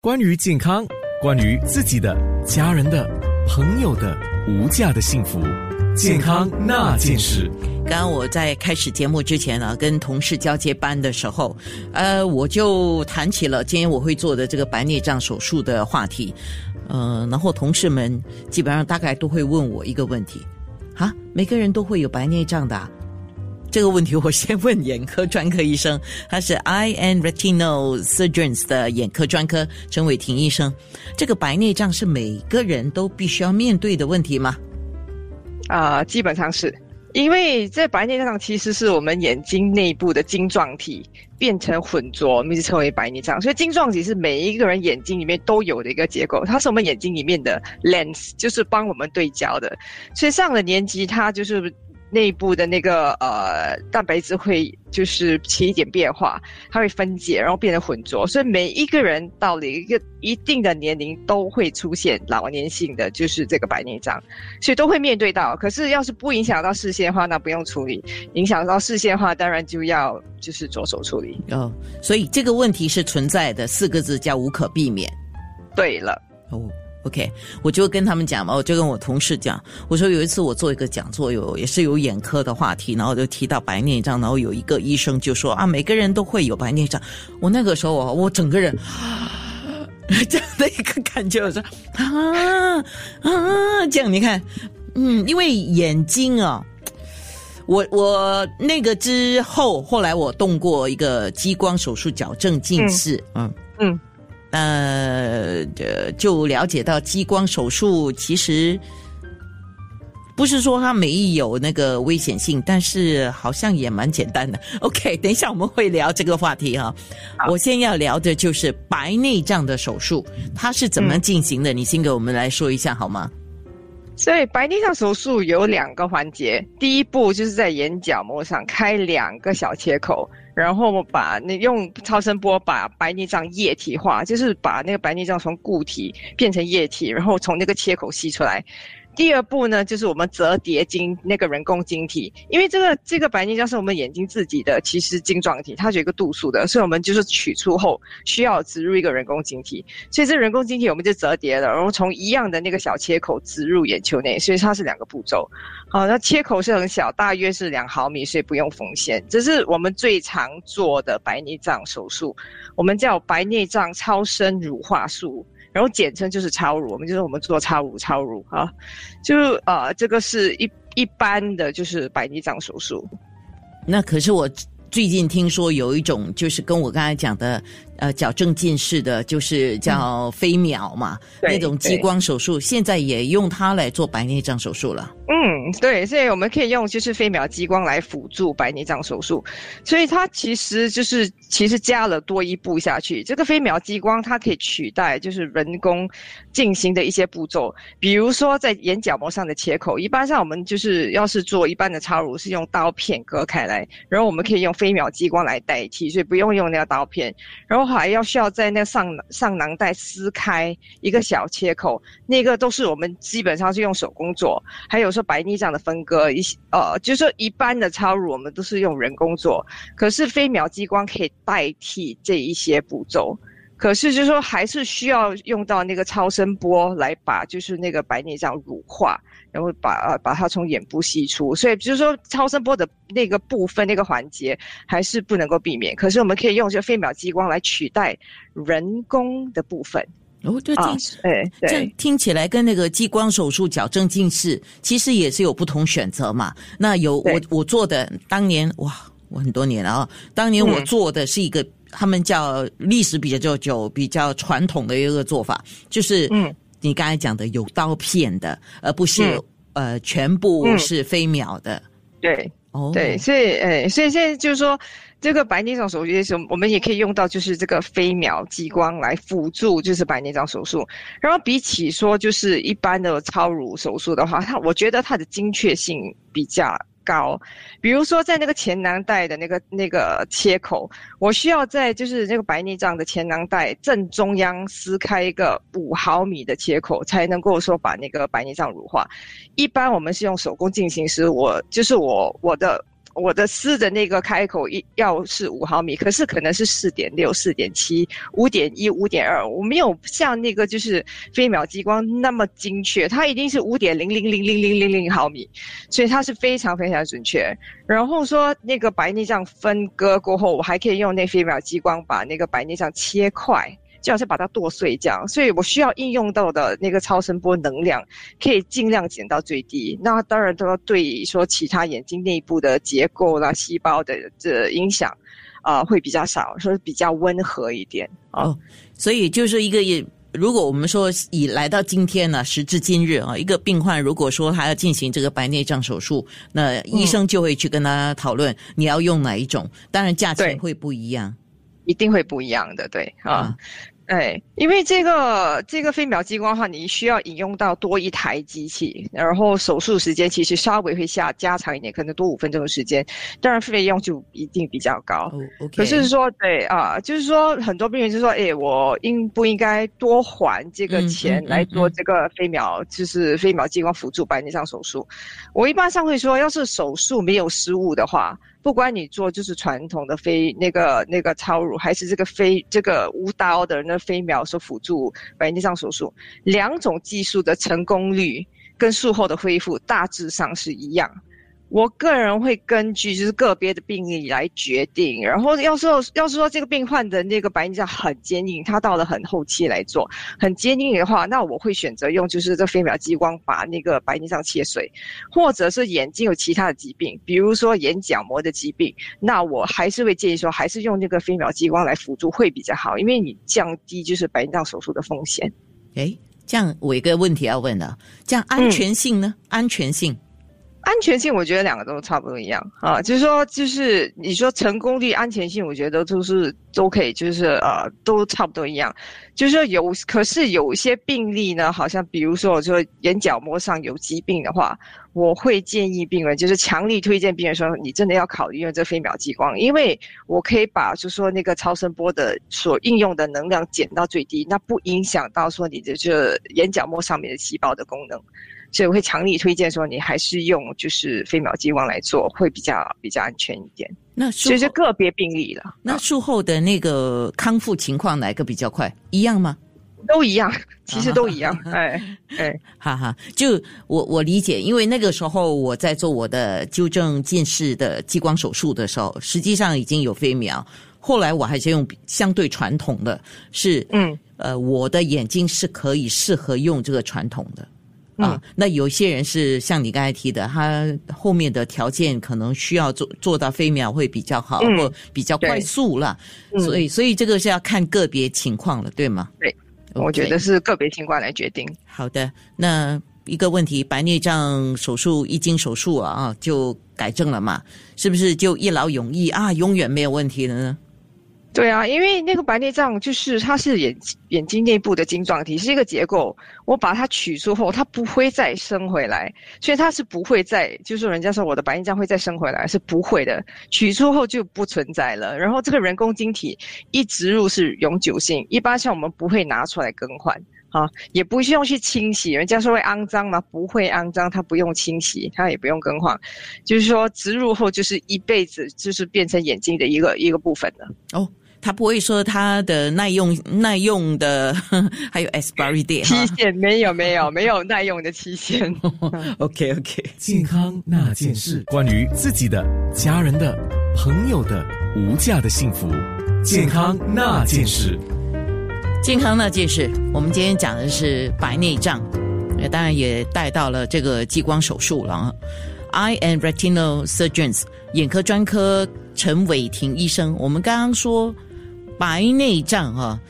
关于健康，关于自己的、家人的、朋友的无价的幸福，健康那件事。刚刚我在开始节目之前呢，跟同事交接班的时候，呃，我就谈起了今天我会做的这个白内障手术的话题，呃，然后同事们基本上大概都会问我一个问题：啊，每个人都会有白内障的？这个问题我先问眼科专科医生，他是 I N Retinal Surgeons 的眼科专科陈伟霆医生。这个白内障是每个人都必须要面对的问题吗？啊、基本上是因为在白内障其实是我们眼睛内部的晶状体变成混浊，我们就称为白内障。所以晶状体是每一个人眼睛里面都有的一个结构，它是我们眼睛里面的 lens，就是帮我们对焦的。所以上了年纪，它就是内部的那个呃蛋白质会就是起一点变化，它会分解，然后变得浑浊。所以每一个人到了一个一定的年龄都会出现老年性的就是这个白内障，所以都会面对到。可是要是不影响到视线的话，那不用处理；影响到视线的话，当然就要就是着手处理。哦，所以这个问题是存在的，四个字叫无可避免。对了，哦，OK，我就跟他们讲嘛，我就跟我同事讲，我说有一次我做一个讲座，有也是有眼科的话题，然后就提到白内障，然后有一个医生就说啊，每个人都会有白内障。我那个时候我，我整个人。这样的一个感觉，我说啊啊，这样你看，嗯，因为眼睛啊，我我那个之后，后来我动过一个激光手术矫正近视，嗯嗯，呃，呃就了解到激光手术其实不是说它没有那个危险性，但是好像也蛮简单的。OK，等一下我们会聊这个话题哈。我先要聊的就是白内障的手术，它是怎么进行的？你先给我们来说一下好吗？所以白内障手术有两个环节，第一步就是在眼角膜上开两个小切口，然后把那用超声波把白内障液体化，就是把那个白内障从固体变成液体，然后从那个切口吸出来。第二步呢，就是我们折叠晶那个人工晶体，因为这个这个白内障是我们眼睛自己的其实晶状体，它是有一个度数的，所以我们就是取出后需要植入一个人工晶体，所以这人工晶体我们就折叠了，然后从一样的那个小切口植入眼球内，所以它是两个步骤。好，那切口是很小，大约是两毫米，所以不用缝线。这是我们最常做的白内障手术，我们叫白内障超声乳化术。然后简称就是超乳，我们就是我们做超乳超乳啊，就呃这个是一一般的就是白内障手术。那可是我最近听说有一种，就是跟我刚才讲的，呃，矫正近视的，就是叫飞秒嘛，对那种激光手术，现在也用它来做白内障手术了。嗯，对，所以我们可以用就是飞秒激光来辅助白内障手术，所以它其实就是其实加了多一步下去。这个飞秒激光它可以取代就是人工进行的一些步骤，比如说在眼角膜上的切口，一般上我们就是要是做一般的插入是用刀片割开来，然后我们可以用飞秒激光来代替，所以不用用那个刀片，然后还要需要在那上上囊袋撕开一个小切口，那个都是我们基本上是用手工做，还有说白内障的分割，一些呃，就是说一般的超乳我们都是用人工做，可是飞秒激光可以代替这一些步骤。可是就是说还是需要用到那个超声波来把就是那个白内障乳化，然后把呃把它从眼部吸出，所以就是说超声波的那个部分那个环节还是不能够避免。可是我们可以用这个飞秒激光来取代人工的部分哦，就听、啊，对这。听起来跟那个激光手术矫正近视，其实也是有不同选择嘛。那有我我做的当年哇，我很多年了啊，当年我嗯做的是一个。他们叫历史比较久、比较传统的一个做法，就是嗯。你刚才讲的有刀片的，而不是、嗯。呃全部嗯是飞秒的。对。哦，对，所以诶，所以现在就是说，这个白内障手术的时候我们也可以用到，就是这个飞秒激光来辅助，就是白内障手术。然后比起说就是一般的超乳手术的话，它我觉得它的精确性比较高。比如说在那个前囊袋的那个那个切口，我需要在就是那个白内障的前囊袋正中央撕开一个五毫米的切口，才能够说把那个白内障乳化。一般我们是用手工进行时，我就是我我的我的丝的那个开口一要是五毫米，可是可能是四点六、四点七、五点一、五点二，我没有像那个就是飞秒激光那么精确，它一定是五点零零零零零零零毫米，所以它是非常非常准确。然后说那个白内障分割过后，我还可以用那飞秒激光把那个白内障切块。就好像把它剁碎这样，所以我需要应用到的那个超声波能量，可以尽量减到最低。那当然都要对说其他眼睛内部的结构啦、细胞的这影响，啊，会比较少，说比较温和一点哦。所以就是一个，如果我们说以来到今天呢，时至今日啊，一个病患如果说他要进行这个白内障手术，那医生就会去跟他讨论你要用哪一种，当然价钱会不一样。一定会不一样的，对啊，哎，因为这个这个飞秒激光的话，你需要引用到多一台机器，然后手术时间其实稍微会下加长一点，可能多五分钟的时间，当然费用就一定比较高。可是说，对啊，就是说很多病人就说，哎，我应不应该多还这个钱来做这个飞秒，就是飞秒激光辅助白内障手术？我一般上会说，要是手术没有失误的话。不管你做就是传统的飞那个那个超乳，还是这个飞这个无刀的那飞秒所辅助白内障手术，两种技术的成功率跟术后的恢复大致上是一样。我个人会根据就是个别的病例来决定，然后要说要是说这个病患的那个白内障很坚硬，他到了很后期来做很坚硬的话，那我会选择用就是这飞秒激光把那个白内障切碎，或者是眼睛有其他的疾病，比如说眼角膜的疾病，那我还是会建议说还是用那个飞秒激光来辅助会比较好，因为你降低就是白内障手术的风险。哎，这样我一个问题要问了，这样安全性呢？安全性？安全性，我觉得两个都差不多一样啊，就是说，就是你说成功率、安全性，我觉得都是都可以，就是呃，都差不多一样。就是说有，可是有一些病例呢，好像比如说，我说眼角膜上有疾病的话，我会建议病人，就是强力推荐病人说，你真的要考虑用这飞秒激光，因为我可以把就是说那个超声波的所应用的能量减到最低，那不影响到说你的这眼角膜上面的细胞的功能。所以我会强力推荐说，你还是用就是飞秒激光来做，会比较比较安全一点。那其实个别病例了。那术后的那个康复情况哪个比较快？一样吗？都一样，其实都一样。哎 哎，哈哈，就我我理解，因为那个时候我在做我的纠正近视的激光手术的时候，实际上已经有飞秒。后来我还是用相对传统的，是嗯呃，我的眼睛是可以适合用这个传统的。啊，那有些人是像你刚才提的，他后面的条件可能需要做做到飞秒会比较好，或比较快速了，所以所以这个是要看个别情况了，对吗？对，我觉得是个别情况来决定。好的，那一个问题，白内障手术一经手术啊啊就改正了嘛？是不是就一劳永逸啊，永远没有问题了呢？对啊，因为那个白内障就是它是眼眼睛内部的晶状体，是一个结构。我把它取出后，它不会再生回来，所以它是不会再，就是人家说我的白内障会再生回来，是不会的。取出后就不存在了。然后这个人工晶体一植入是永久性，一般像我们不会拿出来更换，啊，也不需要去清洗。人家说会肮脏吗？不会肮脏，它不用清洗，它也不用更换，就是说植入后就是一辈子，就是变成眼睛的一个一个部分了。哦。他不会说他的耐用耐用的 还有 expiry date 期限没有没有没有耐用的期限。OK OK，健康那件事，关于自己的、家人的、朋友的无价的幸福，健康那件事，健康那件事，我们今天讲的是白内障，当然也带到了这个激光手术了。Eye and retinal surgeons 眼科专科陈伟霆医生，我们刚刚说。白内障啊，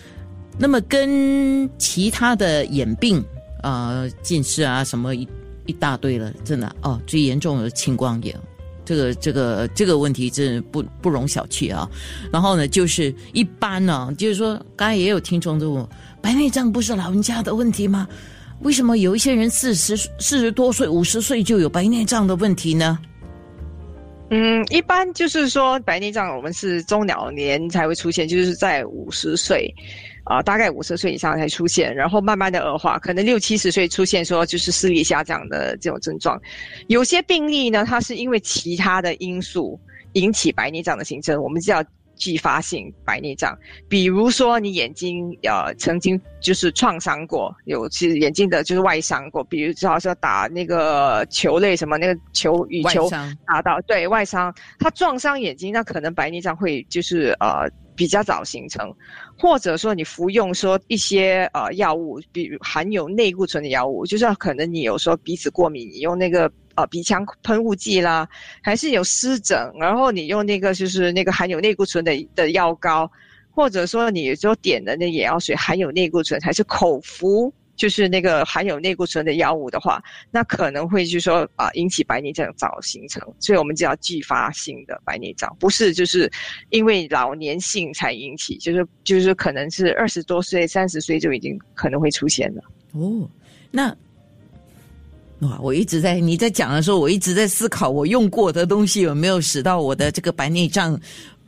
那么跟其他的眼病啊、近视啊什么一一大堆了，真的哦，最严重的青光眼，这个这个这个问题真不不容小觑啊。然后呢，就是一般呢，就是说刚才也有听众问我，白内障不是老人家的问题吗？为什么有一些人四十四十多岁、五十岁就有白内障的问题呢？嗯，一般就是说白内障，我们是中老年才会出现，就是在五十岁，啊，大概五十岁以上才出现，然后慢慢的恶化，可能六七十岁出现说就是视力下降的这种症状。有些病例呢，它是因为其他的因素引起白内障的形成，我们叫继发性白内障。比如说你眼睛呃曾经就是创伤过，有其实眼睛的就是外伤过，比如好像打那个球类什么那个球羽球打到对外伤，它撞伤眼睛，那可能白内障会就是呃。比较早形成，或者说你服用说一些呃药物，比如含有内固醇的药物，就是可能你有时候鼻子过敏，你用那个呃鼻腔喷雾剂啦，还是有湿疹，然后你用那个就是那个含有内固醇的的药膏，或者说你就点的那眼药水含有内固醇，还是口服。就是那个含有内固醇的药物的话，那可能会就是说啊引起白内障早形成，所以我们叫继发性的白内障，不是就是因为老年性才引起，就是就是可能是二十多岁、三十岁就已经可能会出现了。哦，那哇，我一直在你在讲的时候，我一直在思考我用过的东西有没有使到我的这个白内障。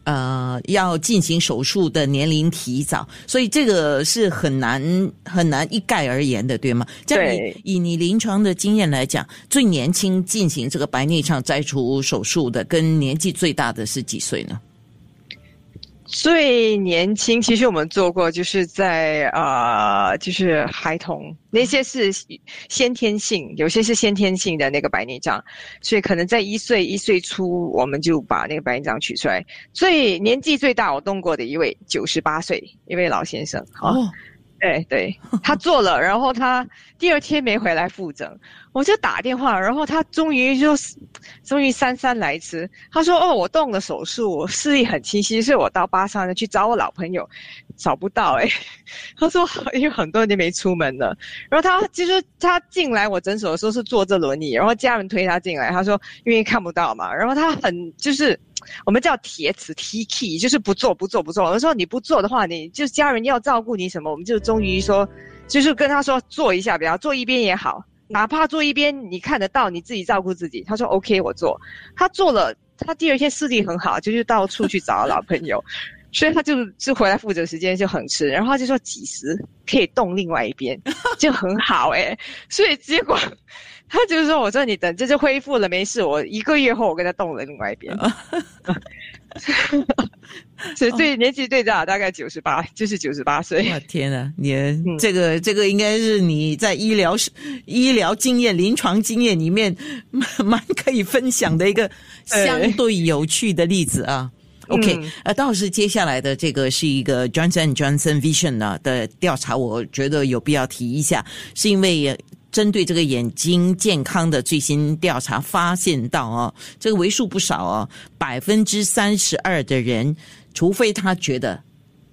呃，要进行手术的年龄提早，所以这个是很难很难一概而言的，对吗？对。以你临床的经验来讲，最年轻进行这个白内障摘除手术的，跟年纪最大的是几岁呢？最年轻，其实我们做过，就是在呃，就是孩童那些是先天性，有些是先天性的那个白内障，所以可能在一岁一岁初，我们就把那个白内障取出来。最年纪最大我动过的一位，九十八岁一位老先生。哦，对对，他做了，然后他第二天没回来复诊。我就打电话，然后他终于就，终于姗姗来迟。他说：“哦，我动了手术，我视力很清晰，所以我到巴沙呢去找我老朋友，找不到哎。”他说：“因为很多年没出门了。”然后他其实他进来我诊所的时候是坐着轮椅，然后家人推他进来。他说：“因为看不到嘛。”然后他很就是我们叫铁齿 T K，就是不做不做不做。我说：“你不做的话，你就家人要照顾你什么？”我们就终于说，就是跟他说做一下，比方做一边也好。哪怕坐一边，你看得到，你自己照顾自己。他说 OK，我做。他做了，他第二天视力很好，就是到处去找老朋友，所以他就就回来负责时间就很迟。然后他就说几时可以动另外一边，就很好哎。所以结果他就是说，我说你等这就恢复了，没事。我一个月后我跟他动了另外一边。所以最年纪最大大概九十八，就是九十八岁。我天呐，你这个这个应该是你在医疗医疗经验、临床经验里面蛮可以分享的一个 相对有趣的例子啊。OK，呃，倒是接下来的这个是一个 Johnson Johnson Vision 呢的调查，我觉得有必要提一下，是因为。针对这个眼睛健康的最新调查发现到哦，这个为数不少哦，百分之三十二的人，除非他觉得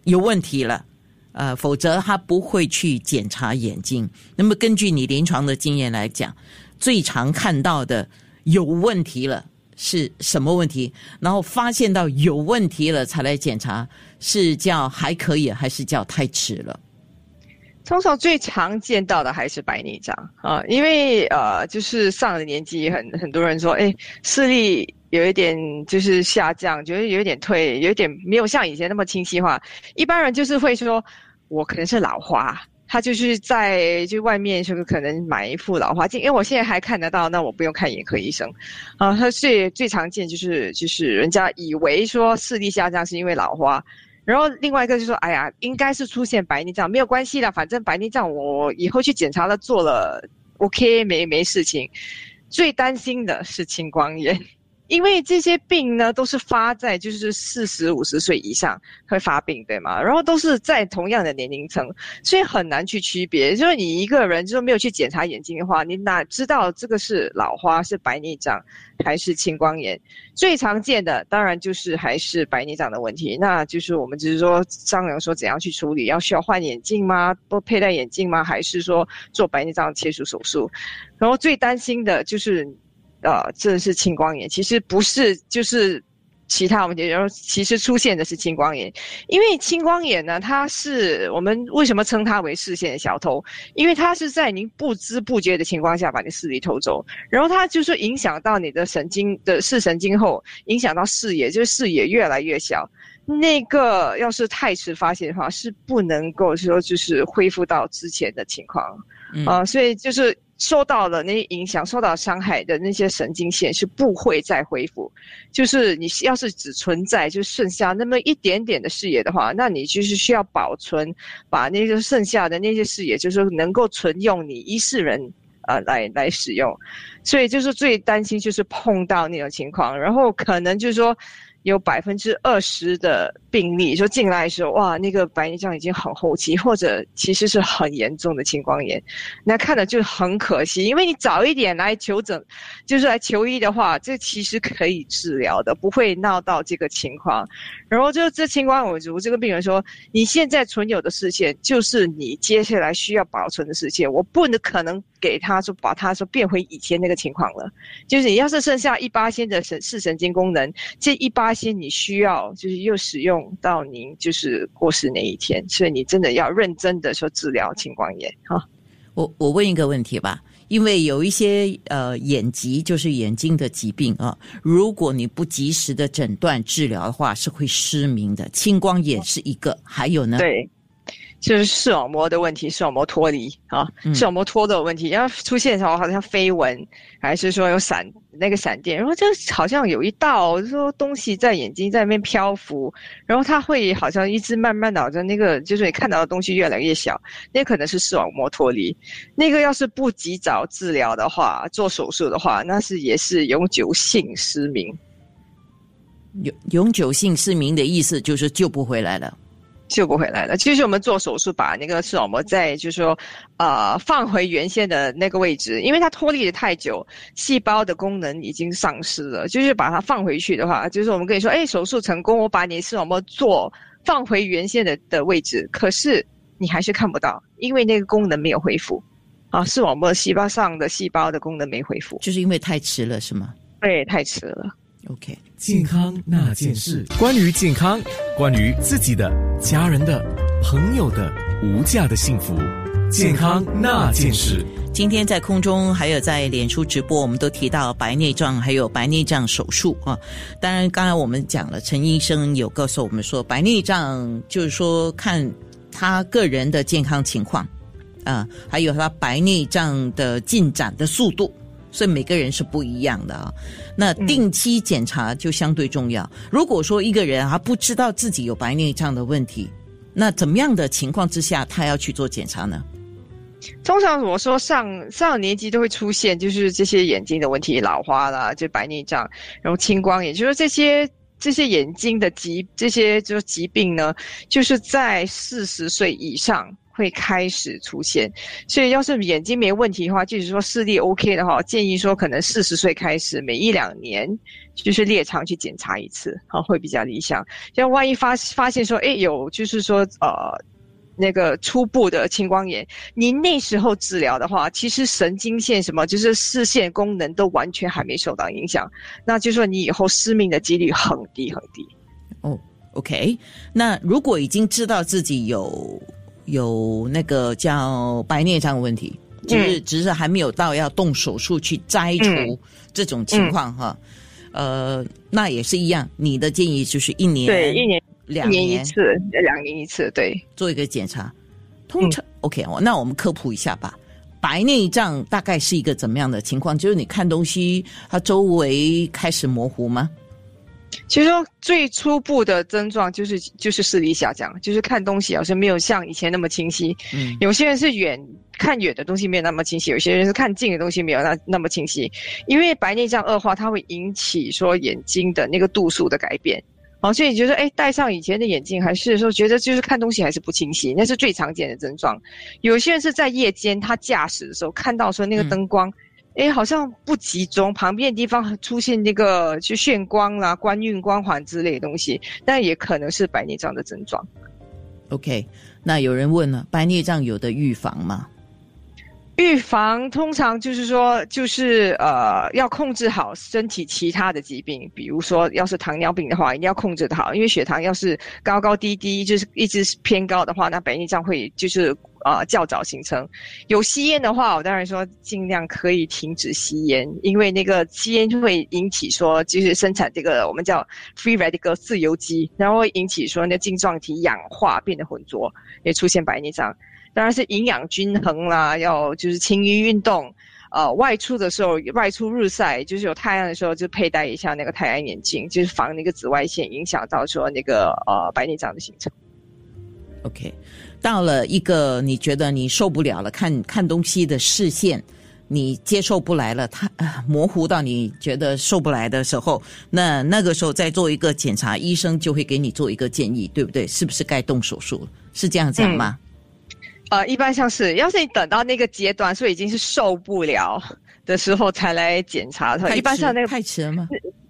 有问题了，呃，否则他不会去检查眼睛。那么根据你临床的经验来讲，最常看到的有问题了是什么问题？然后发现到有问题了才来检查，是叫还可以，还是叫太迟了？通常最常见到的还是白内障啊，因为呃，就是上了年纪，很很多人说，哎，视力有一点就是下降，觉得有一点退，有点没有像以前那么清晰化。一般人就是会说，我可能是老花，他就是在就外面就是可能买一副老花镜，因为我现在还看得到，那我不用看眼科医生啊。他最最常见就是就是人家以为说视力下降是因为老花。然后另外一个就说，哎呀，应该是出现白内障，没有关系的，反正白内障我以后去检查了，做了，OK，没没事情。最担心的是青光眼。因为这些病呢，都是发在就是四十五十岁以上会发病，对吗？然后都是在同样的年龄层，所以很难去区别。就是你一个人就是没有去检查眼睛的话，你哪知道这个是老花、是白内障还是青光眼？最常见的当然就是还是白内障的问题。那就是我们只是说商量说怎样去处理，要需要换眼镜吗？多佩戴眼镜吗？还是说做白内障切除手术？然后最担心的就是。呃，这是青光眼，其实不是，就是其他问题。然后其实出现的是青光眼，因为青光眼呢，它是我们为什么称它为视线的小偷？因为它是在您不知不觉的情况下把你视力偷走，然后它就是影响到你的神经的视神经后，影响到视野，就是视野越来越小。那个要是太迟发现的话，是不能够说就是恢复到之前的情况啊、所以就是受到了那些影响、受到伤害的那些神经线是不会再恢复。就是你要是只存在就剩下那么一点点的视野的话，那你就是需要保存，把那个剩下的那些视野，就是能够存用你一世人。呃，来来使用，所以就是最担心就是碰到那种情况，然后可能就是说有百分之二十的病例说进来的时候，哇，那个白内障已经很后期，或者其实是很严重的青光眼，那看的就很可惜，因为你早一点来求诊，就是来求医的话，这其实可以治疗的，不会闹到这个情况。然后就这情况，我我这个病人说，你现在存有的视线就是你接下来需要保存的视线，我不能可能给他说把他说变回以前那个情况了。就是你要是剩下一八仙的神视神经功能，这一八仙你需要就是又使用到您就是过世那一天，所以你真的要认真的说治疗青光眼哈。我我问一个问题吧，因为有一些呃眼疾就是眼睛的疾病啊，如果你不及时的诊断治疗的话，是会失明的。青光眼是一个，还有呢？对。就是视网膜的问题，视网膜脱离啊，视网膜脱的问题，然后出现的时候好像飞蚊，还是说有闪那个闪电，然后就好像有一道说东西在眼睛在那边漂浮，然后它会好像一直慢慢导致那个就是你看到的东西越来越小，那可能是视网膜脱离，那个要是不及早治疗的话，做手术的话，那是也是永久性失明。永永久性失明的意思就是救不回来了。救不回来了。其实我们做手术，把那个视网膜在就是说，呃，放回原先的那个位置，因为它脱离的太久，细胞的功能已经丧失了。就是把它放回去的话，就是我们跟你说，哎，手术成功，我把你视网膜做放回原先的的位置，可是你还是看不到，因为那个功能没有恢复。啊，视网膜细胞上的细胞的功能没恢复，就是因为太迟了，是吗？对，太迟了。OK，健康那件事，关于健康，关于自己的、家人的、朋友的无价的幸福，健康那件事。今天在空中还有在脸书直播，我们都提到白内障，还有白内障手术啊。当然，刚才我们讲了，陈医生有告诉我们说，白内障就是说看他个人的健康情况啊，还有他白内障的进展的速度。所以每个人是不一样的啊，那定期检查就相对重要。如果说一个人他不知道自己有白内障的问题，那怎么样的情况之下他要去做检查呢？通常我说上上年纪都会出现，就是这些眼睛的问题，老花啦，就白内障，然后青光眼，就是这些这些眼睛的疾这些就是疾病呢，就是在四十岁以上。会开始出现，所以要是眼睛没问题的话，就是说视力 OK 的话，建议说可能四十岁开始，每一两年就是列长去检查一次，啊，会比较理想。像万一发发现说，哎，有就是说呃那个初步的青光眼，你那时候治疗的话，其实神经线什么就是视线功能都完全还没受到影响，那就说你以后失明的几率很低很低。哦，OK，那如果已经知道自己有。有那个叫白内障问题，就是只是还没有到要动手术去摘除这种情况哈。呃，那也是一样，你的建议就是一年对一年两年一次，两年一次对做一个检查。通常 OK，那我们科普一下吧。白内障大概是一个怎么样的情况？就是你看东西，它周围开始模糊吗？其实说最初步的症状就是就是视力下降，就是看东西好像没有像以前那么清晰。嗯，有些人是远看远的东西没有那么清晰，有些人是看近的东西没有那那么清晰。因为白内障恶化，它会引起说眼睛的那个度数的改变。哦，所以你觉得哎，戴上以前的眼镜，还是说觉得就是看东西还是不清晰，那是最常见的症状。有些人是在夜间他驾驶的时候看到说那个灯光。哎，好像不集中，旁边的地方出现那个就眩光啦、官运、光环之类的东西，但也可能是白内障的症状。OK，那有人问了，白内障有的预防吗？预防通常就是说，就是呃，要控制好身体其他的疾病，比如说，要是糖尿病的话，一定要控制的好，因为血糖要是高高低低，就是一直偏高的话，那白内障会就是呃较早形成。有吸烟的话，我当然说尽量可以停止吸烟，因为那个吸烟就会引起说，就是生产这个我们叫 free radical 自由基，然后会引起说那晶状体氧化变得浑浊，也出现白内障。当然是营养均衡啦，要就是勤于运动，呃，外出的时候外出日晒，就是有太阳的时候就佩戴一下那个太阳眼镜，就是防那个紫外线影响到说那个呃白内障的形成。OK，到了一个你觉得你受不了了，看看东西的视线你接受不来了，它模糊到你觉得受不来的时候，那那个时候再做一个检查，医生就会给你做一个建议，对不对？是不是该动手术？是这样讲吗？呃，一般像是，要是你等到那个阶段，所以已经是受不了的时候才来检查的话，一般像那个太迟了吗？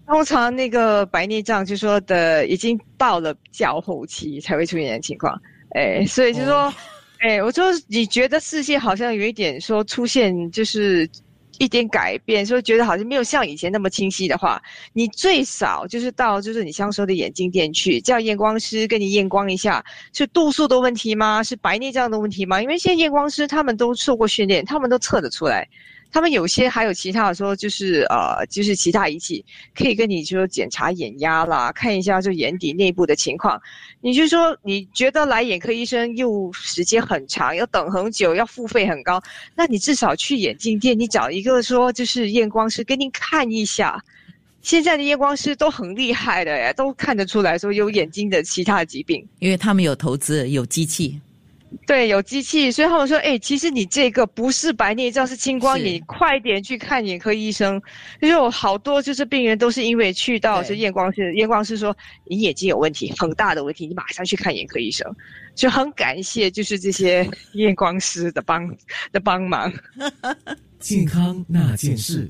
通常那个白内障就说的已经到了较后期才会出现的情况，哎，所以就说，哎，我说你觉得视线好像有一点说出现就是。一点改变，所以觉得好像没有像以前那么清晰的话，你最少就是到就是你像说的眼镜店去，叫验光师跟你验光一下，是度数的问题吗？是白内障的问题吗？因为现在验光师他们都受过训练，他们都测得出来。他们有些还有其他的说，就是呃，就是其他仪器可以跟你说检查眼压啦，看一下就眼底内部的情况。你就说你觉得来眼科医生又时间很长，要等很久，要付费很高，那你至少去眼镜店，你找一个说就是验光师给你看一下。现在的验光师都很厉害的，都看得出来说有眼睛的其他疾病，因为他们有投资有机器。对，有机器，所以他们说，哎，其实你这个不是白内障，是青光眼，快点去看眼科医生。因为我好多就是病人都是因为去到这验光师，验光师说你眼睛有问题，很大的问题，你马上去看眼科医生。就很感谢就是这些验光师的帮的帮忙。健康那件事。